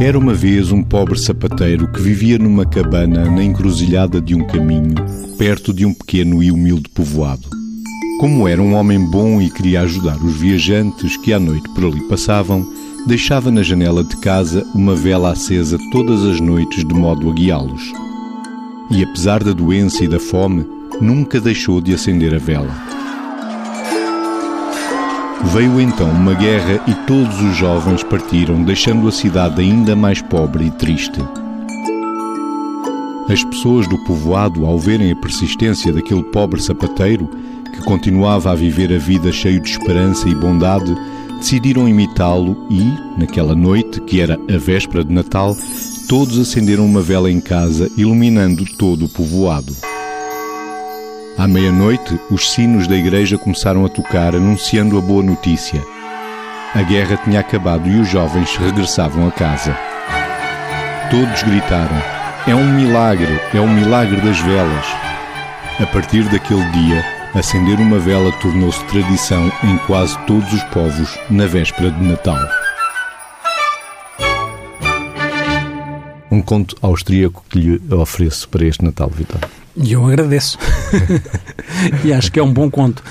Era uma vez um pobre sapateiro que vivia numa cabana na encruzilhada de um caminho, perto de um pequeno e humilde povoado. Como era um homem bom e queria ajudar os viajantes que à noite por ali passavam, deixava na janela de casa uma vela acesa todas as noites de modo a guiá-los. E apesar da doença e da fome, nunca deixou de acender a vela. Veio então uma guerra e todos os jovens partiram, deixando a cidade ainda mais pobre e triste. As pessoas do povoado, ao verem a persistência daquele pobre sapateiro, que continuava a viver a vida cheio de esperança e bondade, decidiram imitá-lo e, naquela noite, que era a véspera de Natal, todos acenderam uma vela em casa, iluminando todo o povoado. À meia-noite, os sinos da igreja começaram a tocar, anunciando a boa notícia. A guerra tinha acabado e os jovens regressavam a casa. Todos gritaram: É um milagre, é um milagre das velas. A partir daquele dia, acender uma vela tornou-se tradição em quase todos os povos na véspera de Natal. Um conto austríaco que lhe ofereço para este Natal, Vitor. E eu agradeço. e acho que é um bom conto.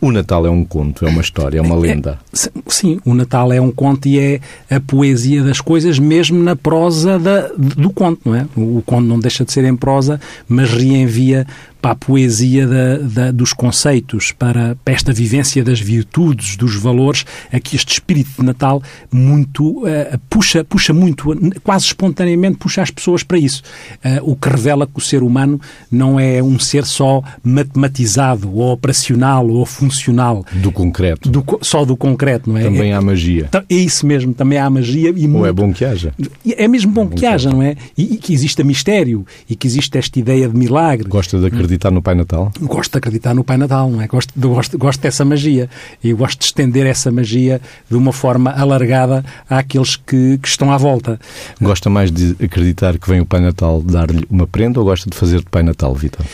O Natal é um conto, é uma história, é uma lenda. É, sim, o Natal é um conto e é a poesia das coisas, mesmo na prosa da, do conto, não é? O conto não deixa de ser em prosa, mas reenvia para a poesia da, da, dos conceitos, para, para, esta vivência das virtudes, dos valores, aqui este espírito de Natal muito uh, puxa, puxa muito, quase espontaneamente puxa as pessoas para isso. Uh, o que revela que o ser humano não é um ser só matematizado, ou operacional, ou funcional. Do concreto. Do, só do concreto, não é? Também há magia. É, é isso mesmo, também há magia. E ou muito, é bom que haja. É mesmo bom, é bom que, que haja, não é? E, e, que exista mistério, e que existe esta ideia de milagre. Gosta de acreditar acreditar no Pai Natal? Gosto de acreditar no Pai Natal, não é? Gosto, gosto, gosto dessa magia. E gosto de estender essa magia de uma forma alargada àqueles que, que estão à volta. Gosta mais de acreditar que vem o Pai Natal dar-lhe uma prenda ou gosta de fazer de Pai Natal, Vitor?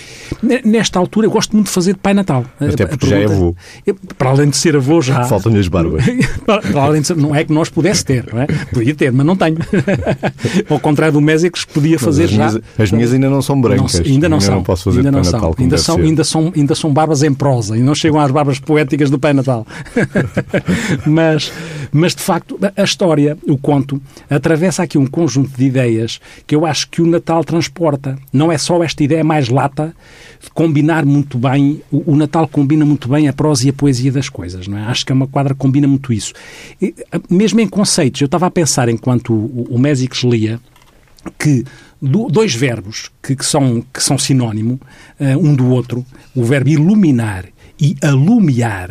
Nesta altura, eu gosto muito de fazer de Pai Natal. Até porque já é avô. Para além de ser avô, já. Faltam-lhe as barbas. para além de ser, não é que nós pudesse ter, não é? Podia ter, mas não tenho. Ao contrário do Mésicos, podia fazer as já. Minhas, as minhas ainda não são brancas. Não, ainda não ainda são. Não posso fazer ainda Não Natal. Ainda são, ainda, são, ainda são barbas em prosa e não chegam às barbas poéticas do Pai Natal. mas, mas, de facto, a história, o conto, atravessa aqui um conjunto de ideias que eu acho que o Natal transporta. Não é só esta ideia mais lata de combinar muito bem, o, o Natal combina muito bem a prosa e a poesia das coisas, não é? Acho que é uma quadra que combina muito isso. E, mesmo em conceitos, eu estava a pensar enquanto o, o Mésicos lia, que dois verbos que, que, são, que são sinónimo uh, um do outro, o verbo iluminar e alumiar,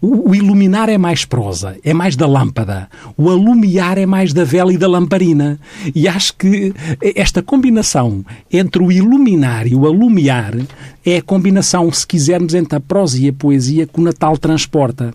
o, o, iluminar é mais prosa, é mais da lâmpada. O alumiar é mais da vela e da lamparina. E acho que esta combinação entre o iluminar e o alumiar é a combinação, se quisermos, entre a prosa e a poesia que o Natal transporta.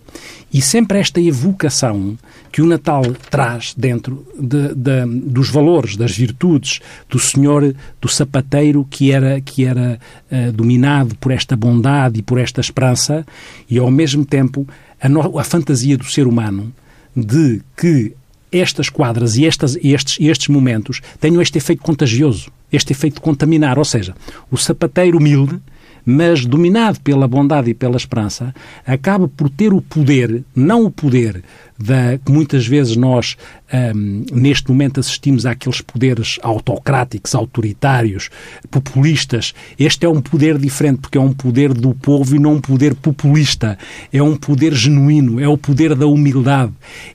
E sempre esta evocação que o Natal traz dentro de, de, dos valores, das virtudes do Senhor, do sapateiro que era, que era uh, dominado por esta bondade e por esta esperança, e ao mesmo tempo a, no, a fantasia do ser humano de que estas quadras e estas, estes, estes momentos tenham este efeito contagioso, este efeito de contaminar. Ou seja, o sapateiro humilde mas dominado pela bondade e pela esperança, acaba por ter o poder, não o poder da, que muitas vezes nós, um, neste momento, assistimos àqueles poderes autocráticos, autoritários, populistas. Este é um poder diferente, porque é um poder do povo e não um poder populista. É um poder genuíno, é o poder da humildade.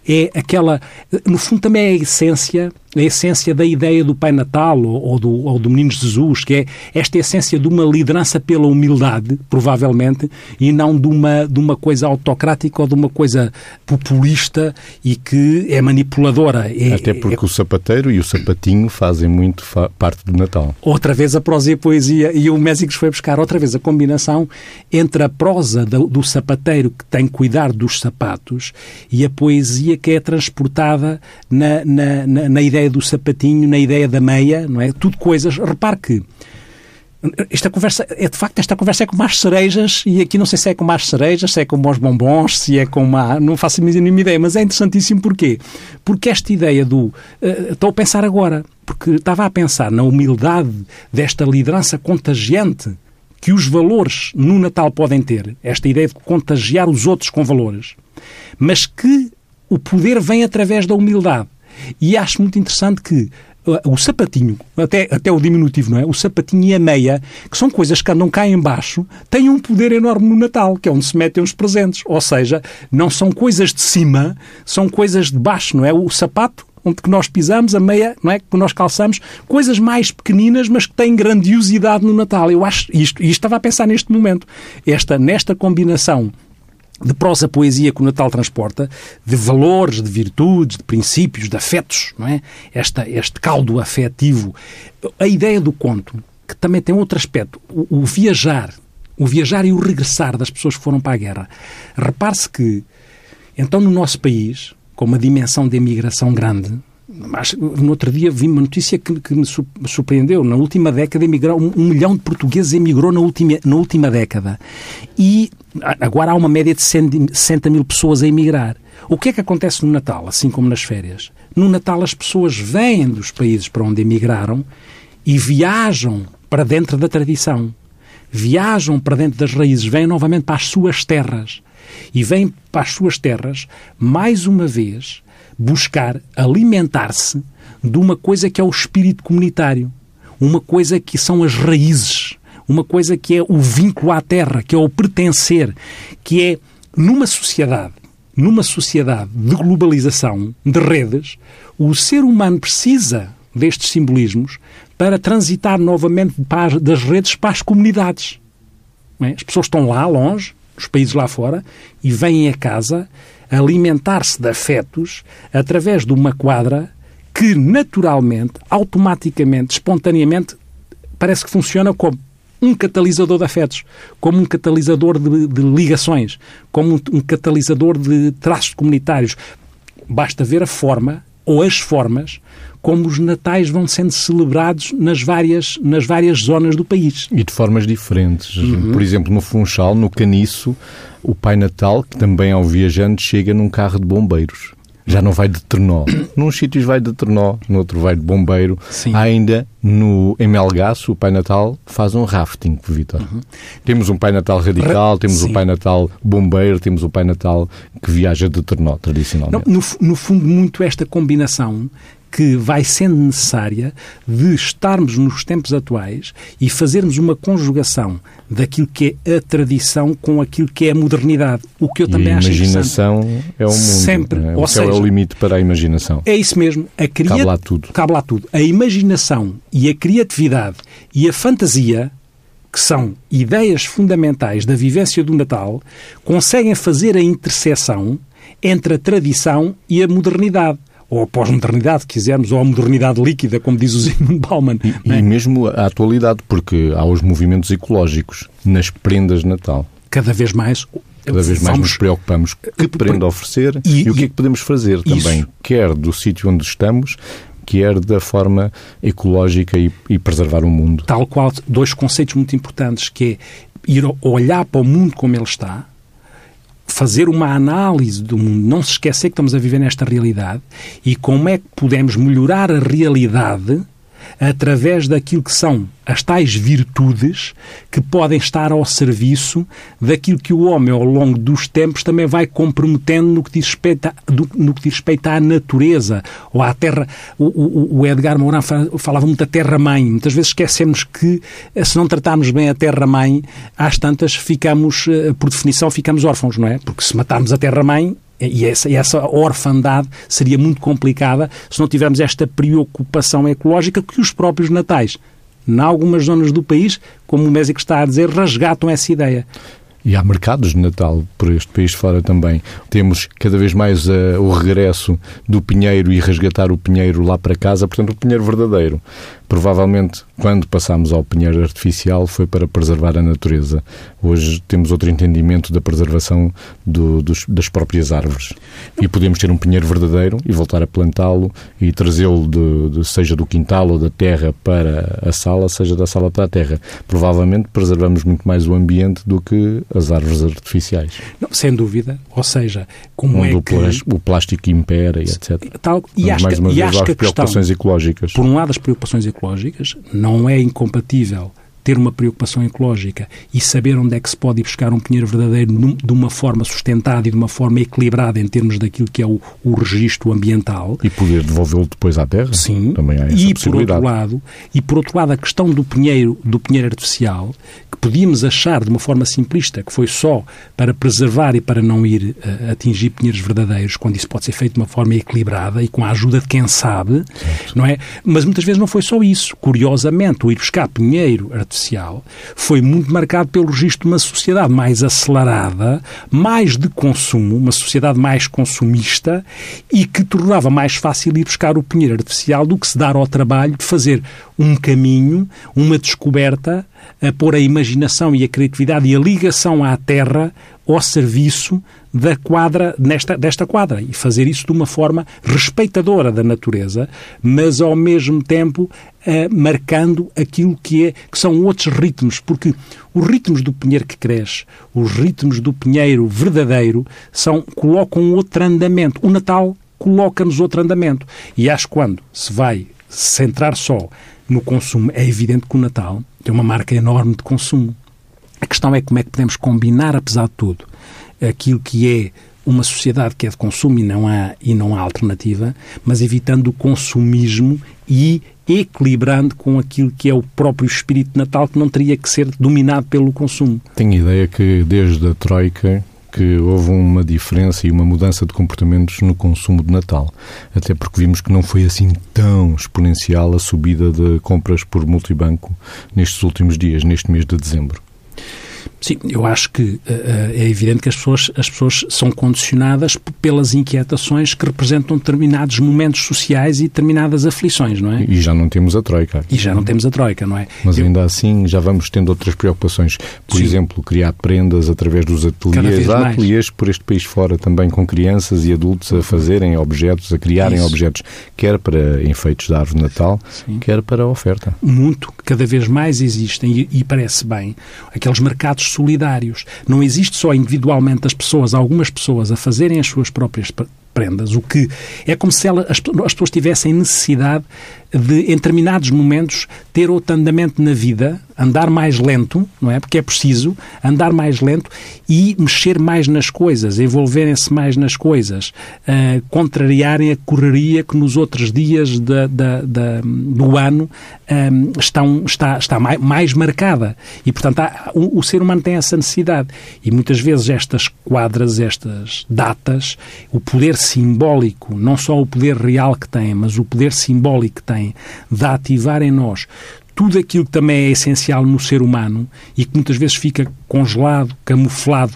É aquela. No fundo, também é a essência a essência da ideia do Pai Natal ou, ou, do, ou do Menino Jesus, que é esta essência de uma liderança pela humildade, provavelmente, e não de uma, de uma coisa autocrática ou de uma coisa populista e que é manipuladora. É, Até porque é... o sapateiro e o sapatinho fazem muito fa parte do Natal. Outra vez a prosa e a poesia, e o Mésicos foi buscar outra vez a combinação entre a prosa do, do sapateiro que tem que cuidar dos sapatos e a poesia que é transportada na, na, na, na ideia do sapatinho, na ideia da meia, não é? Tudo coisas. Repare que esta conversa, é de facto, esta conversa é com mais cerejas, e aqui não sei se é com mais cerejas, se é com bons bombons, se é com uma. Não faço a mínima ideia, mas é interessantíssimo porquê? Porque esta ideia do. Uh, estou a pensar agora, porque estava a pensar na humildade desta liderança contagiante que os valores no Natal podem ter, esta ideia de contagiar os outros com valores, mas que o poder vem através da humildade. E acho muito interessante que o sapatinho, até, até o diminutivo, não é? O sapatinho e a meia, que são coisas que andam cá embaixo, têm um poder enorme no Natal, que é onde se metem os presentes. Ou seja, não são coisas de cima, são coisas de baixo, não é? O sapato onde que nós pisamos, a meia, não é? Que nós calçamos, coisas mais pequeninas, mas que têm grandiosidade no Natal. Eu acho isto, e estava a pensar neste momento, esta, nesta combinação de prosa poesia que o Natal transporta, de valores, de virtudes, de princípios, de afetos, não é? Esta, este caldo afetivo. A ideia do conto, que também tem outro aspecto, o, o viajar, o viajar e o regressar das pessoas que foram para a guerra. Repare-se que, então, no nosso país, com uma dimensão de imigração grande, mas no outro dia vi uma notícia que, que me surpreendeu. Na última década, emigrou, um, um, milhão de portugueses emigrou na última, na última década. E agora há uma média de 60 mil pessoas a emigrar. O que é que acontece no Natal, assim como nas férias? No Natal, as pessoas vêm dos países para onde emigraram e viajam para dentro da tradição. Viajam para dentro das raízes, vêm novamente para as suas terras. E vêm para as suas terras, mais uma vez, buscar alimentar-se de uma coisa que é o espírito comunitário, uma coisa que são as raízes, uma coisa que é o vínculo à terra, que é o pertencer, que é numa sociedade, numa sociedade de globalização, de redes, o ser humano precisa destes simbolismos para transitar novamente das redes para as comunidades. É? As pessoas estão lá, longe, os países lá fora, e vêm a casa alimentar-se de afetos através de uma quadra que naturalmente, automaticamente, espontaneamente, parece que funciona como um catalisador de afetos, como um catalisador de, de ligações, como um, um catalisador de traços comunitários. Basta ver a forma ou as formas como os natais vão sendo celebrados nas várias, nas várias zonas do país. E de formas diferentes. Uhum. Por exemplo, no Funchal, no Caniço, o Pai Natal, que também é um viajante, chega num carro de bombeiros. Já não vai de trenó. Num sítios vai de trenó, no outro vai de bombeiro. Sim. Ainda no, em Melgaço, o Pai Natal faz um rafting, Vitor. Uhum. Temos um Pai Natal radical, temos Sim. o Pai Natal bombeiro, temos o Pai Natal que viaja de trenó, tradicionalmente. Não, no, no fundo, muito esta combinação que vai sendo necessária de estarmos nos tempos atuais e fazermos uma conjugação daquilo que é a tradição com aquilo que é a modernidade. O que eu também acho interessante. A imaginação é o mundo. Sempre. É? O Ou seja, é o limite para a imaginação. É isso mesmo. A cria... Cabe lá tudo. Cabe lá tudo. A imaginação e a criatividade e a fantasia que são ideias fundamentais da vivência do Natal, conseguem fazer a interseção entre a tradição e a modernidade ou a pós-modernidade, quisermos, ou a modernidade líquida, como diz o Zygmunt Bauman. E, é? e mesmo a atualidade, porque há os movimentos ecológicos nas prendas de Natal. Cada vez mais Cada vez mais Vamos... nos preocupamos que prenda oferecer e, e, o que é que podemos fazer também, isso. quer do sítio onde estamos, quer da forma ecológica e, e, preservar o mundo. Tal qual, dois conceitos muito importantes, que é ir olhar para o mundo como ele está, fazer uma análise do mundo, não se esquecer que estamos a viver nesta realidade e como é que podemos melhorar a realidade através daquilo que são as tais virtudes que podem estar ao serviço daquilo que o homem, ao longo dos tempos, também vai comprometendo no que diz respeito, a, no que diz respeito à natureza ou à terra. O, o, o Edgar Mourão falava muito da terra-mãe. Muitas vezes esquecemos que, eh, se não tratarmos bem a terra-mãe, às tantas ficamos, eh, por definição, ficamos órfãos, não é? Porque se matarmos a terra-mãe, e essa, essa orfandade seria muito complicada se não tivermos esta preocupação ecológica que os próprios natais, em algumas zonas do país, como o Mésico está a dizer, resgatam essa ideia. E há mercados de Natal por este país fora também. Temos cada vez mais uh, o regresso do pinheiro e resgatar o pinheiro lá para casa, portanto, o pinheiro verdadeiro. Provavelmente quando passámos ao pinheiro artificial foi para preservar a natureza. Hoje temos outro entendimento da preservação do, dos, das próprias árvores. E podemos ter um pinheiro verdadeiro e voltar a plantá-lo e trazê-lo, seja do quintal ou da terra para a sala, seja da sala para a terra. Provavelmente preservamos muito mais o ambiente do que as árvores artificiais. Não, sem dúvida. Ou seja, como Onde é o que... o plástico impera e etc. Tal, e mais uma e vez às preocupações questão, ecológicas. Por um lado, as preocupações ecológicas não é incompatível ter uma preocupação ecológica e saber onde é que se pode ir buscar um pinheiro verdadeiro de uma forma sustentada e de uma forma equilibrada em termos daquilo que é o, o registro ambiental. E poder devolvê-lo depois à terra? Sim. Também há essa e por outro lado, e por outro lado a questão do pinheiro, do pinheiro artificial, que podíamos achar de uma forma simplista que foi só para preservar e para não ir uh, atingir pinheiros verdadeiros, quando isso pode ser feito de uma forma equilibrada e com a ajuda de quem sabe, certo. não é? Mas muitas vezes não foi só isso. Curiosamente, o ir buscar pinheiro artificial foi muito marcado pelo registro de uma sociedade mais acelerada, mais de consumo, uma sociedade mais consumista e que tornava mais fácil ir buscar o pinheiro artificial do que se dar ao trabalho de fazer um caminho, uma descoberta, a pôr a imaginação e a criatividade e a ligação à terra ao serviço da quadra, nesta, desta quadra e fazer isso de uma forma respeitadora da natureza, mas ao mesmo tempo eh, marcando aquilo que, é, que são outros ritmos, porque os ritmos do pinheiro que cresce, os ritmos do pinheiro verdadeiro, são, colocam outro andamento. O Natal coloca-nos outro andamento. E acho que quando se vai centrar só no consumo, é evidente que o Natal tem uma marca enorme de consumo. A questão é como é que podemos combinar, apesar de tudo, aquilo que é uma sociedade que é de consumo e não há, e não há alternativa, mas evitando o consumismo e equilibrando com aquilo que é o próprio espírito Natal, que não teria que ser dominado pelo consumo. Tenho ideia que desde a Troika que houve uma diferença e uma mudança de comportamentos no consumo de Natal. Até porque vimos que não foi assim tão exponencial a subida de compras por multibanco nestes últimos dias, neste mês de dezembro. Sim, eu acho que uh, é evidente que as pessoas, as pessoas são condicionadas pelas inquietações que representam determinados momentos sociais e determinadas aflições, não é? E já não temos a Troika. E já não temos a Troika, não é? Mas eu... ainda assim já vamos tendo outras preocupações. Por Sim. exemplo, criar prendas através dos ateliês. Há ateliês por este país fora também com crianças e adultos a fazerem objetos, a criarem Isso. objetos, quer para enfeites da árvore de Natal, Sim. quer para a oferta. Muito. Cada vez mais existem e, e parece bem aqueles mercados solidários. Não existe só individualmente as pessoas, algumas pessoas, a fazerem as suas próprias prendas, o que é como se ela, as, as pessoas tivessem necessidade de, em determinados momentos, ter outro andamento na vida, andar mais lento, não é? Porque é preciso andar mais lento e mexer mais nas coisas, envolverem-se mais nas coisas, uh, contrariarem a correria que nos outros dias da, do ano um, estão, está, está mais, mais marcada. E, portanto, há, o, o ser humano tem essa necessidade. E muitas vezes estas quadras, estas datas, o poder simbólico, não só o poder real que tem, mas o poder simbólico que tem, de ativar em nós tudo aquilo que também é essencial no ser humano e que muitas vezes fica congelado, camuflado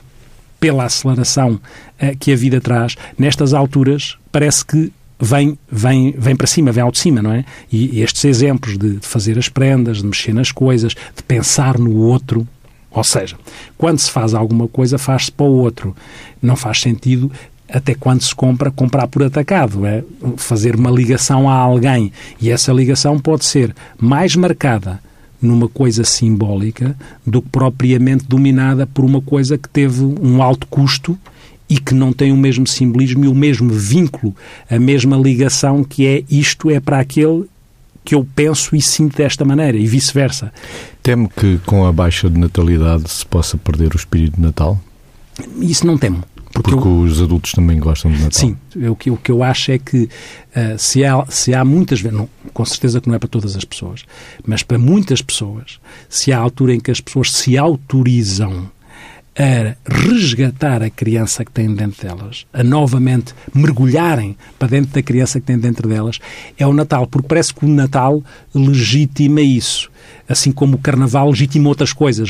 pela aceleração uh, que a vida traz, nestas alturas parece que vem, vem, vem para cima, vem ao de cima, não é? E, e estes exemplos de, de fazer as prendas, de mexer nas coisas, de pensar no outro, ou seja, quando se faz alguma coisa, faz-se para o outro. Não faz sentido até quando se compra, comprar por atacado, é fazer uma ligação a alguém. E essa ligação pode ser mais marcada numa coisa simbólica do que propriamente dominada por uma coisa que teve um alto custo e que não tem o mesmo simbolismo e o mesmo vínculo, a mesma ligação que é isto é para aquele que eu penso e sinto desta maneira e vice-versa. Temo que com a baixa de natalidade se possa perder o espírito de Natal? Isso não temo. Porque, Porque eu, os adultos também gostam de Natal. Sim, o que, o que eu acho é que uh, se, há, se há muitas vezes, não, com certeza que não é para todas as pessoas, mas para muitas pessoas, se há altura em que as pessoas se autorizam a resgatar a criança que têm dentro delas, a novamente mergulharem para dentro da criança que têm dentro delas, é o Natal, porque parece que o Natal legitima isso. Assim como o Carnaval legitima outras coisas,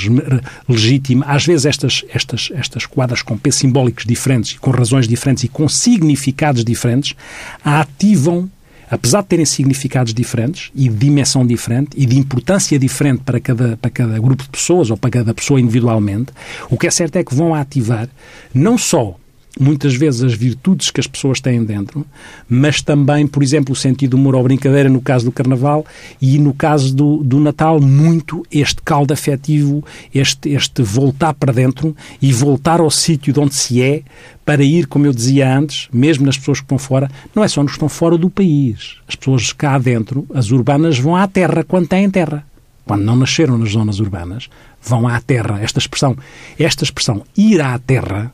legitima, às vezes estas, estas, estas quadras com pesos simbólicos diferentes, com razões diferentes e com significados diferentes, ativam apesar de terem significados diferentes e de dimensão diferente e de importância diferente para cada, para cada grupo de pessoas ou para cada pessoa individualmente, o que é certo é que vão ativar não só muitas vezes as virtudes que as pessoas têm dentro, mas também, por exemplo, o sentido do humor ou brincadeira no caso do Carnaval e no caso do, do Natal, muito este caldo afetivo, este, este voltar para dentro e voltar ao sítio de onde se é para ir, como eu dizia antes, mesmo nas pessoas que estão fora, não é só nos que estão fora do país. As pessoas cá dentro, as urbanas, vão à terra quando têm terra. Quando não nasceram nas zonas urbanas, vão à terra. Esta expressão, esta expressão ir à terra?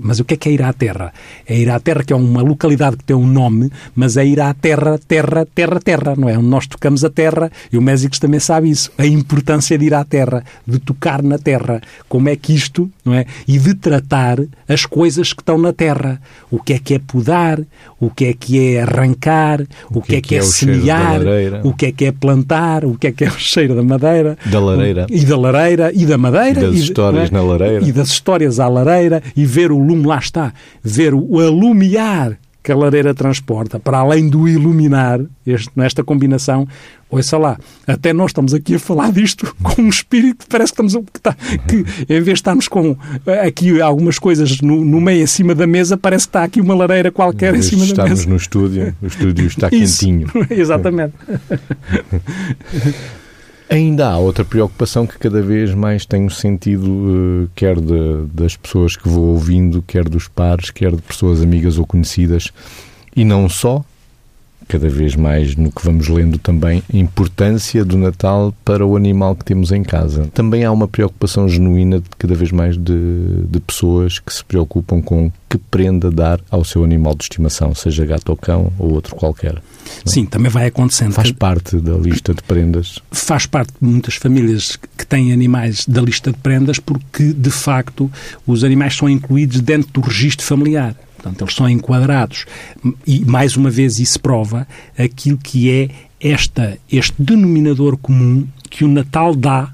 Mas o que é que é ir à Terra? É ir à Terra, que é uma localidade que tem um nome, mas é ir à Terra, Terra, Terra, Terra, não é? Nós tocamos a Terra, e o Mésicos também sabe isso, a importância de ir à Terra, de tocar na Terra, como é que isto, não é? E de tratar as coisas que estão na Terra. O que é que é podar, o que é que é arrancar, o, o que, é que, é, é semear, o que é que é plantar, o que é que é o cheiro da madeira. Da lareira. O, e da lareira, e da madeira. E das e, histórias é? na lareira. E das histórias à lareira, e ver o lume, lá está, ver o alumiar que a lareira transporta, para além do iluminar, este, nesta combinação, ouça lá, até nós estamos aqui a falar disto com um espírito que parece que estamos que, está, que em vez de estarmos com aqui algumas coisas no, no, meio, em cima da mesa, parece que está aqui uma lareira qualquer em cima da mesa. Estamos no estúdio, o estúdio está Isso, quentinho. Exatamente. Ainda há outra preocupação que cada vez mais tenho sentido, uh, quer de, das pessoas que vou ouvindo, quer dos pares, quer de pessoas amigas ou conhecidas, e não só, cada vez mais no que vamos lendo também, a importância do Natal para o animal que temos em casa. Também há uma preocupação genuína de cada vez mais de, de pessoas que se preocupam com que prenda dar ao seu animal de estimação, seja gato ou cão ou outro qualquer. Sim, também vai acontecendo. Faz parte da lista de prendas? Faz parte de muitas famílias que têm animais da lista de prendas porque, de facto, os animais são incluídos dentro do registro familiar. Portanto, eles são enquadrados. E, mais uma vez, isso prova aquilo que é esta, este denominador comum que o Natal dá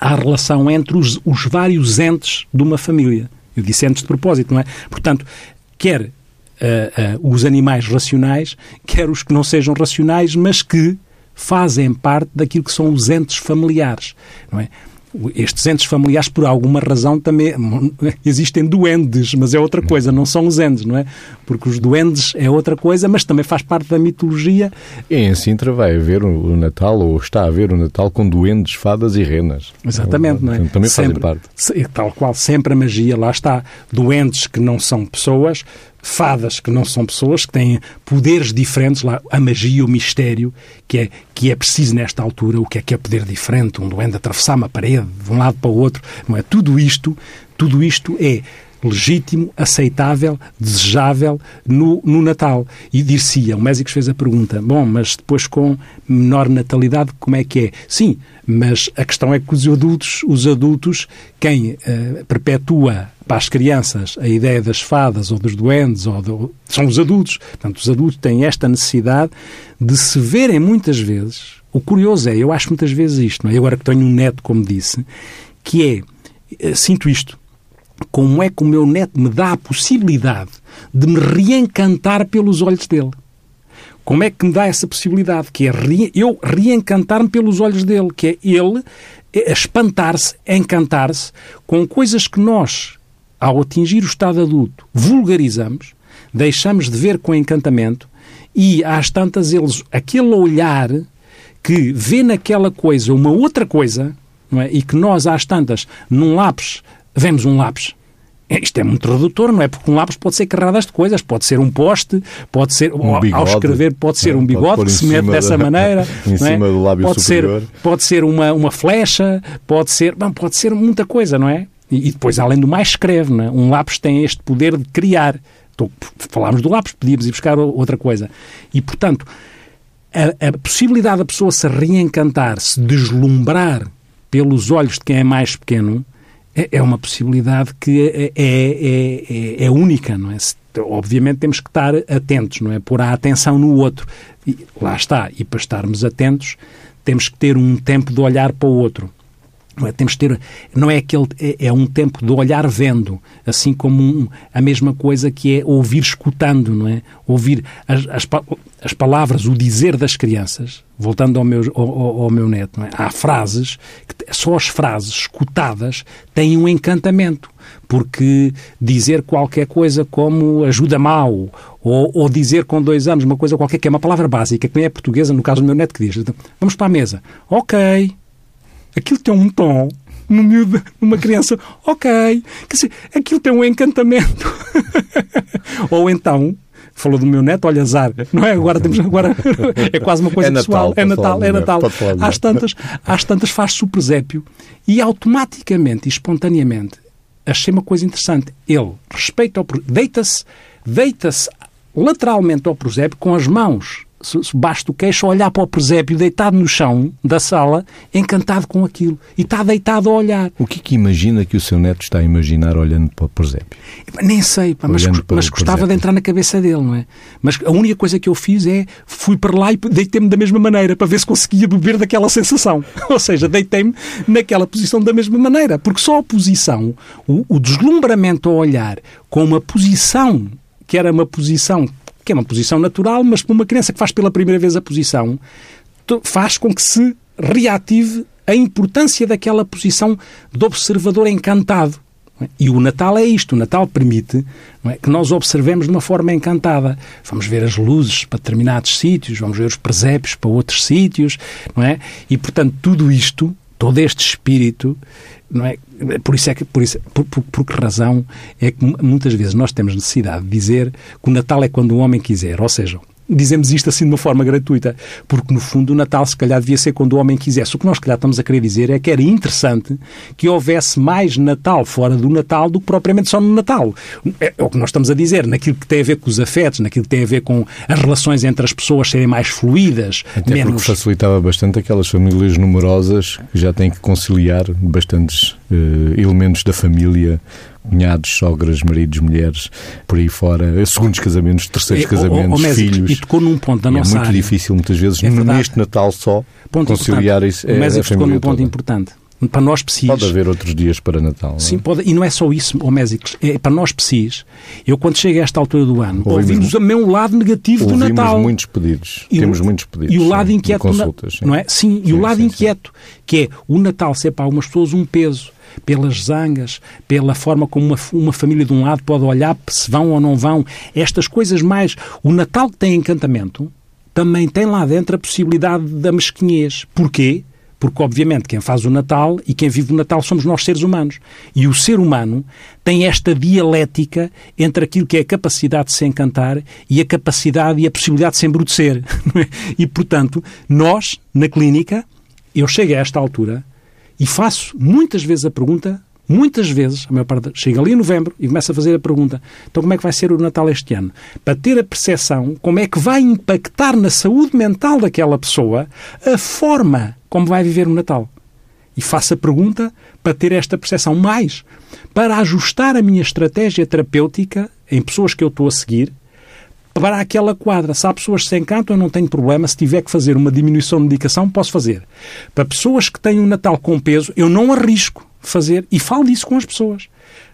à relação entre os, os vários entes de uma família. Eu disse entes de propósito, não é? Portanto, quer uh, os animais racionais, quer os que não sejam racionais, mas que fazem parte daquilo que são os entes familiares, não é? estes entes familiares, por alguma razão, também existem duendes, mas é outra coisa, não são os endes, não é? Porque os duendes é outra coisa, mas também faz parte da mitologia. E em Sintra vai haver o Natal, ou está a haver o Natal com duendes, fadas e renas. Exatamente, não é? Também sempre, fazem parte. Tal qual, sempre a magia, lá está. Duendes que não são pessoas, fadas que não são pessoas, que têm poderes diferentes, lá, a magia, o mistério, que é, que é preciso nesta altura, o que é que é poder diferente, um duende atravessar uma parede de um lado para o outro, não é? Tudo isto, tudo isto é legítimo, aceitável, desejável no, no Natal. E dir-se-ia, o Mésicos fez a pergunta, bom, mas depois com menor natalidade, como é que é? Sim, mas a questão é que os adultos, os adultos, quem uh, perpetua para as crianças a ideia das fadas ou dos duendes ou do, são os adultos. Portanto, os adultos têm esta necessidade de se verem muitas vezes. O curioso é, eu acho muitas vezes isto, não é? agora que tenho um neto, como disse, que é, eh, sinto isto, como é que o meu neto me dá a possibilidade de me reencantar pelos olhos dele. Como é que me dá essa possibilidade? Que é re... eu reencantar-me pelos olhos dele, que é ele espantar-se, encantar-se com coisas que nós, ao atingir o estado adulto, vulgarizamos, deixamos de ver com encantamento e às tantas eles, aquele olhar que vê naquela coisa uma outra coisa, não é? e que nós às tantas, num lápis, vemos um lápis, é, isto é muito redutor, não é? Porque um lápis pode ser carradas de coisas, pode ser um poste, pode ser, um bigode, ao escrever, pode ser é, um bigode que se mete dessa da, maneira. em cima é? do lábio pode superior. Ser, pode ser uma, uma flecha, pode ser, bom, pode ser muita coisa, não é? E, e depois, além do mais, escreve, não é? Um lápis tem este poder de criar. Então, falámos do lápis, podíamos ir buscar outra coisa. E, portanto, a, a possibilidade da pessoa se reencantar, se deslumbrar pelos olhos de quem é mais pequeno, é, é uma possibilidade que é, é, é, é única, não é? Obviamente temos que estar atentos, não é? Pôr a atenção no outro. E, lá está. E para estarmos atentos, temos que ter um tempo de olhar para o outro. Não é? Temos de ter, não é aquele, é, é um tempo de olhar vendo, assim como um, a mesma coisa que é ouvir escutando, não é? Ouvir as, as, as palavras, o dizer das crianças, voltando ao meu, ao, ao meu neto, é? há frases, que, só as frases escutadas têm um encantamento, porque dizer qualquer coisa como ajuda mal, ou, ou, dizer com dois anos uma coisa qualquer que é uma palavra básica, que nem é portuguesa, no caso do meu neto que diz, vamos para a mesa, ok, aquilo tem um tom no miúdo, numa criança, ok. Quer dizer, aquilo tem um encantamento. Ou então, falou do meu neto, olha, azar, não é? Agora temos, agora é quase uma coisa é pessoal. Natal, é Natal, é Natal. Às tantas, às tantas faz-se o presépio e automaticamente e espontaneamente achei uma coisa interessante. Ele respeita o deita-se, deita-se lateralmente ao presépio com as mãos basta o queixo olhar para o presépio deitado no chão da sala, encantado com aquilo. E está deitado a olhar. O que é que imagina que o seu neto está a imaginar olhando para o presépio? Nem sei, pá, mas, mas gostava de entrar na cabeça dele, não é? Mas a única coisa que eu fiz é fui para lá e deitei-me da mesma maneira para ver se conseguia beber daquela sensação. Ou seja, deitei-me naquela posição da mesma maneira. Porque só a posição, o, o deslumbramento a olhar com uma posição que era uma posição que é uma posição natural, mas para uma criança que faz pela primeira vez a posição, faz com que se reative a importância daquela posição de observador encantado. É? E o Natal é isto. O Natal permite é, que nós observemos de uma forma encantada. Vamos ver as luzes para determinados sítios, vamos ver os presépios para outros sítios, não é? E, portanto, tudo isto, todo este espírito, não é? Por isso é que, por, isso, por, por, por, que razão é que muitas vezes nós temos necessidade de dizer que o Natal é quando o homem quiser, ou seja, dizemos isto assim de uma forma gratuita, porque no fundo o Natal se calhar devia ser quando o homem quisesse. O que nós calhar estamos a querer dizer é que era interessante que houvesse mais Natal fora do Natal do que propriamente só no Natal. É, é o que nós estamos a dizer, naquilo que tem a ver com os afetos, naquilo que tem a ver com as relações entre as pessoas serem mais fluídas, Até menos... porque facilitava bastante aquelas famílias numerosas que já têm que conciliar bastantes uh, elementos da família cunhados, sogras, maridos, mulheres, por aí fora, segundos casamentos, terceiros casamentos, oh, oh, filhos. E tocou num ponto da e nossa É muito área. difícil, muitas vezes, É neste Natal só, Ponto conciliar isso. O É, a tocou num ponto toda. importante. Para nós psis, Pode haver outros dias para Natal. não é? Sim, pode, e não é só isso, ó Mésicos, é para nós psis. Eu, quando chego a esta altura do ano, Ouvimos- ouvimos o meu lado negativo do Natal. muitos pedidos. E o- Temos muitos pedidos. E o lado sim, inquieto, do Na- consultas, sim. não é? Sim, e o Sim, lado sim, sim. inquieto, que é o Natal ser para algumas pessoas um peso, pelas zangas, pela forma como uma, uma família de um lado pode olhar se vão ou não vão, estas coisas mais. O Natal que tem encantamento também tem lá dentro a possibilidade da mesquinhez. Porquê? Porque, obviamente, quem faz o Natal e quem vive o Natal somos nós, seres humanos. E o ser humano tem esta dialética entre aquilo que é a capacidade de se encantar e a capacidade e a possibilidade de se embrutecer. é? E, portanto, nós, na clínica, eu chego a esta altura e faço muitas vezes a pergunta, muitas vezes, a maior parte, chego ali em novembro e começo a fazer a pergunta: então como é que vai ser o Natal este ano? Para ter a percepção como é que vai impactar na saúde mental daquela pessoa a forma como vai viver o Natal. E faço a pergunta para ter esta percepção mais, para ajustar a minha estratégia terapêutica em pessoas que eu estou a seguir, para aquela quadra. Se há pessoas que se encantam, eu não tenho problema. Se tiver que fazer uma diminuição de medicação, posso fazer. Para pessoas que têm um Natal com peso, eu não arrisco fazer. E falo disso com as pessoas.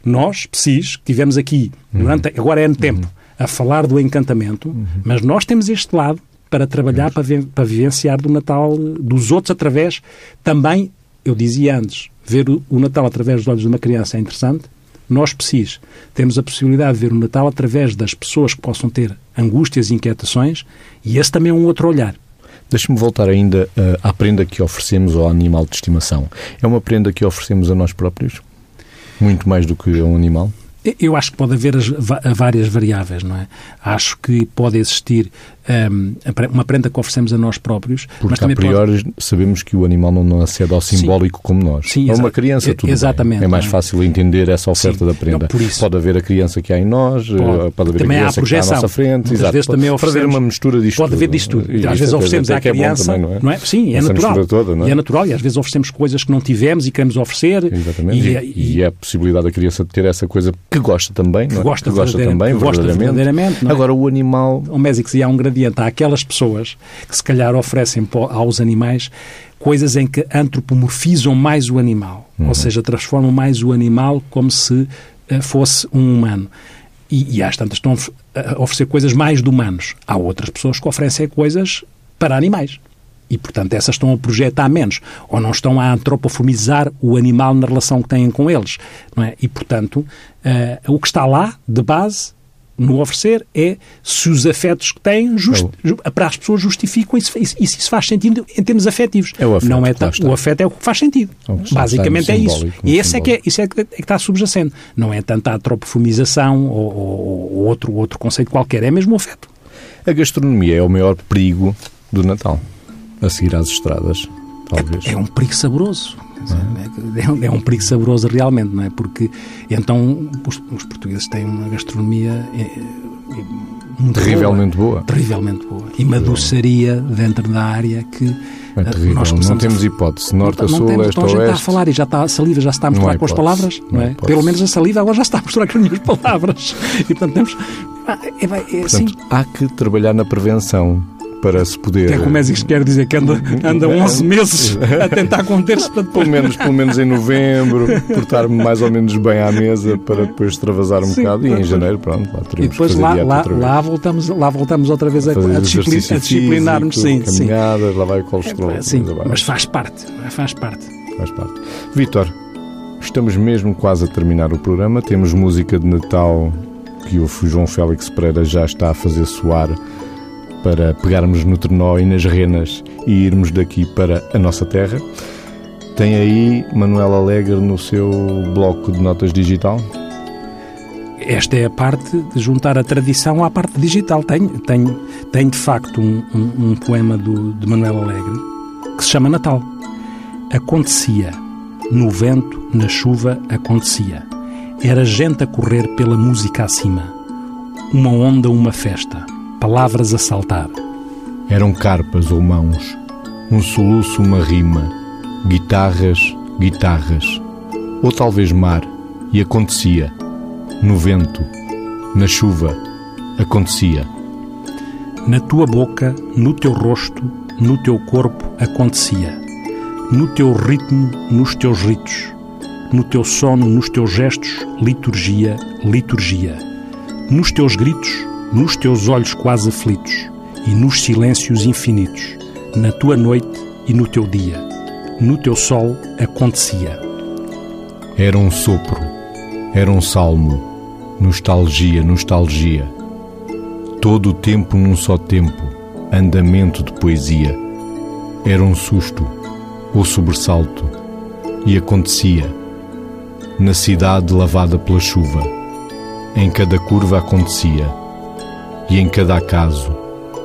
Nós, PSIS, que tivemos aqui, durante, agora é no tempo, a falar do encantamento, mas nós temos este lado para trabalhar, para, vi- para vivenciar do Natal dos outros através também, eu dizia antes, ver o, o Natal através dos olhos de uma criança é interessante. Nós, PSIS, temos a possibilidade de ver o Natal através das pessoas que possam ter angústias e inquietações e esse também é um outro olhar. Deixe-me voltar ainda eh, à prenda que oferecemos ao animal de estimação. É uma prenda que oferecemos a nós próprios? Muito mais do que a um animal? Eu acho que pode haver as várias variáveis, não é? Acho que pode existir uma prenda que oferecemos a nós próprios, mas Porque, a também pode... priori, sabemos que o animal não acede ao simbólico como nós. Sim, é uma criança, e- tudo bem. exatamente, É mais não é? fácil entender essa oferta Sim. da prenda. Não, por isso. Pode haver a criança que há em nós, eh, Pode. pode haver Também há a a criança que está à nossa frente. Muitas vezes também pode haver oferecemos- uma mistura disto Pode tudo. haver disto tudo. E às vezes oferecemos à que é criança, também, não é? Sim, é Essa natural. mistura toda, não é? E é natural. E às vezes oferecemos coisas que não tivemos e queremos oferecer. Exatamente. E, E, e é a possibilidade da criança de ter essa coisa que que gosta também, não é? gosta, que gosta também, que verdadeiramente. não é? Agora, o animal o Mésico dizia, há um gradiente. Há aquelas pessoas que se calhar oferecem aos animais coisas em que antropomorfizam mais o animal. Ou seja, transformam mais o animal como se eh, fosse um humano. E, e às tantas estão a of- a oferecer coisas mais de humanos. Há outras pessoas que oferecem coisas para animais. E, portanto, essas estão a projetar menos. Ou não estão a antropomorfizar o animal na relação que têm com eles. Não é? E, portanto, eh, o que está lá, de base, no oferecer é se os afetos que têm just- É para as pessoas justificam e se, e se isso faz sentido em termos afetivos. É o afeto, não é está. o afeto é o que faz sentido. É que Basicamente é isso. E esse é que é, isso é que, é que está subjacente. Não é tanto a antropofumização ou, ou- ou outro, outro conceito qualquer, é mesmo o afeto. A gastronomia é o maior perigo do Natal, a seguir às estradas, talvez. É um perigo saboroso. É um, é um perigo saboroso realmente, não é? Porque então os, os portugueses têm uma gastronomia é, é, muito Terrivelmente boa. boa, terrivelmente boa. E uma doçaria dentro da área que É eh, terrível. nós Não começamos a temos hipótese. Norte a não sul, temos, leste então a a gente está a oeste. falar e já está, a saliva já está a misturar há com as palavras, Não não é? hipótese. Pelo menos a saliva agora já está a misturar com as minhas palavras. E portanto temos. Ah, É, é assim. Portanto, há que trabalhar na prevenção para se poder. Que é como é que quer dizer que anda, anda 11 meses a tentar conter-se para depois. Pelo menos, pelo menos em novembro, portar-me mais ou menos bem à mesa para depois extravasar um Sim. bocado. E em janeiro, pronto, lá E teremos depois que fazer lá, lá, lá, voltamos, lá voltamos outra vez a, a, disciplin- a disciplinar-nos. Sim, físico, sim. caminhadas, lá vai o colesterol. É, sim, mas faz parte. Faz parte. Faz parte. Vítor, estamos mesmo quase a terminar o programa. Temos música de Natal que o João Félix Pereira já está a fazer soar para pegarmos no trenó e nas renas e irmos daqui para a nossa terra. Tem aí Manuel Alegre no seu bloco de notas digital? Esta é a parte de juntar a tradição à parte digital. Tenho, tenho, tenho de facto um, um- um poema do, de Manuel Alegre que se chama Natal. Acontecia. No vento, na chuva, acontecia. Era gente a correr pela música acima. Uma onda, uma festa. Palavras a saltar. Eram carpas ou mãos, um soluço, uma rima, guitarras, guitarras, ou talvez mar, e acontecia. No vento, na chuva, acontecia. Na tua boca, no teu rosto, no teu corpo acontecia. No teu ritmo, nos teus ritos. No teu sono, nos teus gestos, liturgia, liturgia. Nos teus gritos, nos teus olhos quase aflitos. E nos silêncios infinitos. Na tua noite e no teu dia. No teu sol acontecia. Era um sopro, era um salmo, nostalgia, nostalgia. Todo o tempo num só tempo, andamento de poesia. Era um susto, ou sobressalto, e acontecia. Na cidade lavada pela chuva, em cada curva acontecia, e em cada acaso,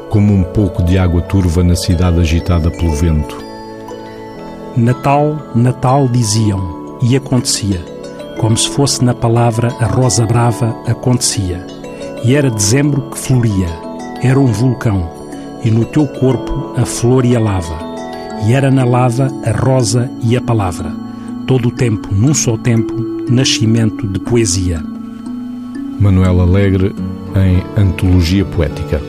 como um pouco de água turva na cidade agitada pelo vento. Natal, Natal diziam, e acontecia, como se fosse na palavra a rosa brava acontecia. E era dezembro que floria, era um vulcão, e no teu corpo a flor e a lava, e era na lava a rosa e a palavra, todo o tempo, num só tempo, nascimento de poesia. Manuel Alegre em Antologia Poética.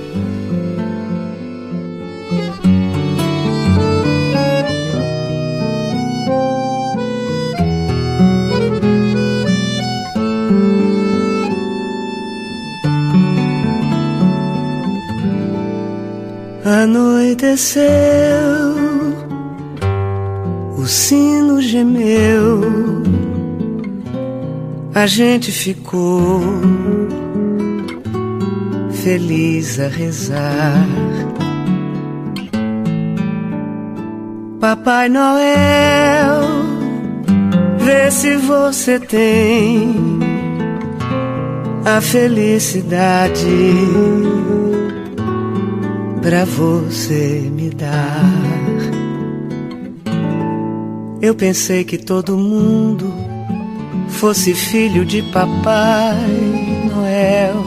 Anoiteceu, a gente ficou feliz a rezar. Papai Noel, vê se você tem a felicidade pra você me dar. Eu pensei que todo mundo fosse filho de Papai Noel.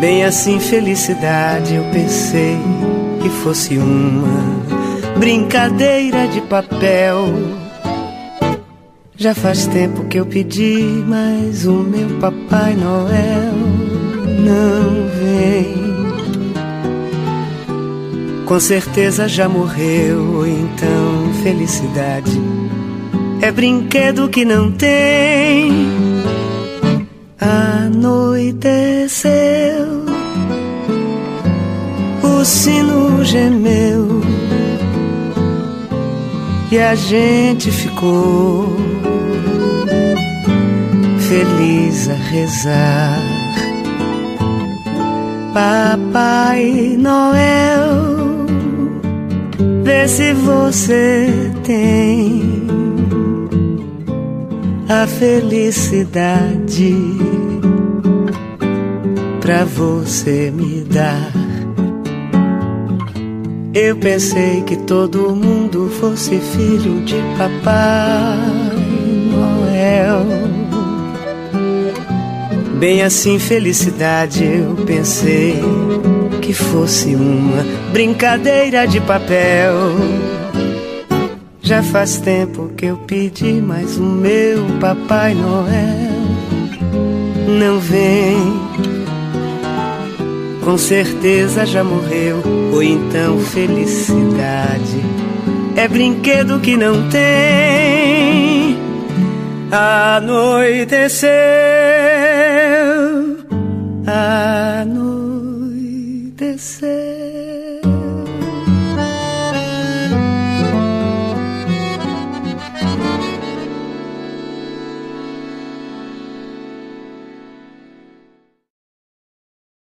Bem assim, felicidade, eu pensei que fosse uma brincadeira de papel. Já faz tempo que eu pedi, mas o meu Papai Noel não vem. Com certeza já morreu, então felicidade é brinquedo que não tem. Anoiteceu, o sino gemeu e a gente ficou feliz a rezar. Papai Noel, vê se você tem a felicidade pra você me dar. Eu pensei que todo mundo fosse filho de Papai Noel. Bem assim, felicidade, eu pensei que fosse uma brincadeira de papel. Já faz tempo que eu pedi, mas o meu Papai Noel não vem. Com certeza já morreu, ou então felicidade é brinquedo que não tem. Anoiteceu, anoiteceu.